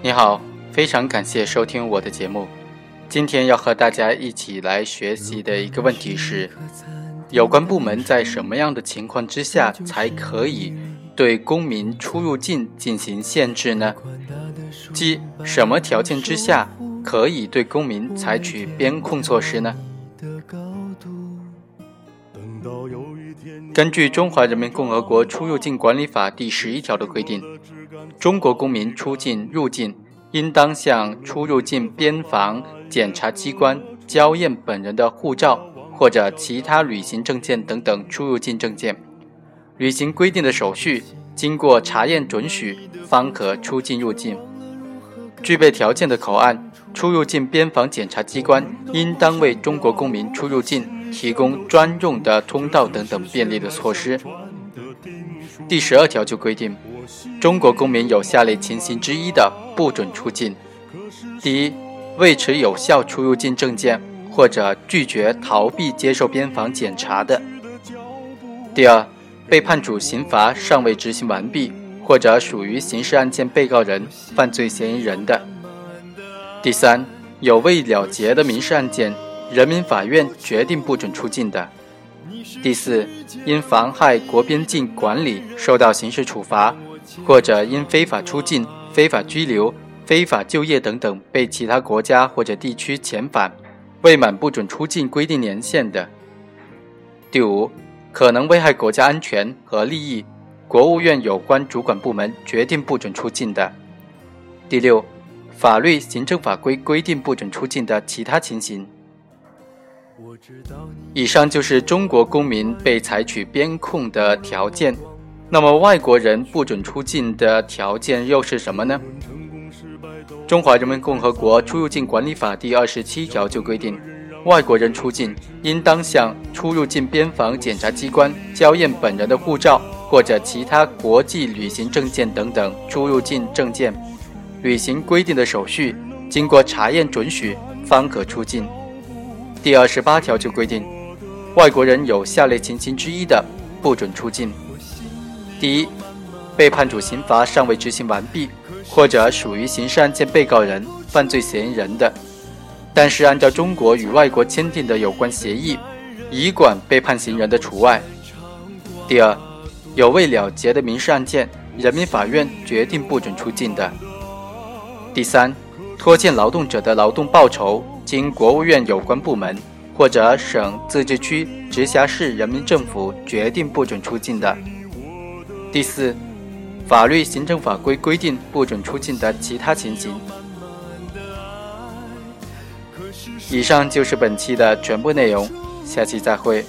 你好，非常感谢收听我的节目。今天要和大家一起来学习的一个问题是：有关部门在什么样的情况之下才可以对公民出入境进行限制呢？即什么条件之下可以对公民采取边控措施呢？根据《中华人民共和国出入境管理法》第十一条的规定，中国公民出境入境，应当向出入境边防检查机关交验本人的护照或者其他旅行证件等等出入境证件，履行规定的手续，经过查验准许，方可出境入境。具备条件的口岸出入境边防检查机关，应当为中国公民出入境。提供专用的通道等等便利的措施。第十二条就规定，中国公民有下列情形之一的，不准出境：第一，未持有效出入境证件或者拒绝逃避接受边防检查的；第二，被判处刑罚尚未执行完毕或者属于刑事案件被告人、犯罪嫌疑人的；第三，有未了结的民事案件。人民法院决定不准出境的。第四，因妨害国边境管理受到刑事处罚，或者因非法出境、非法拘留、非法就业等等被其他国家或者地区遣返，未满不准出境规定年限的。第五，可能危害国家安全和利益，国务院有关主管部门决定不准出境的。第六，法律、行政法规规定不准出境的其他情形。以上就是中国公民被采取边控的条件，那么外国人不准出境的条件又是什么呢？《中华人民共和国出入境管理法》第二十七条就规定，外国人出境应当向出入境边防检查机关交验本人的护照或者其他国际旅行证件等等出入境证件，履行规定的手续，经过查验准许，方可出境。第二十八条就规定，外国人有下列情形之一的，不准出境：第一，被判处刑罚尚未执行完毕，或者属于刑事案件被告人、犯罪嫌疑人的，但是按照中国与外国签订的有关协议，已管被判刑人的除外；第二，有未了结的民事案件，人民法院决定不准出境的；第三，拖欠劳动者的劳动报酬。经国务院有关部门或者省、自治区、直辖市人民政府决定不准出境的。第四，法律、行政法规规定不准出境的其他情形。以上就是本期的全部内容，下期再会。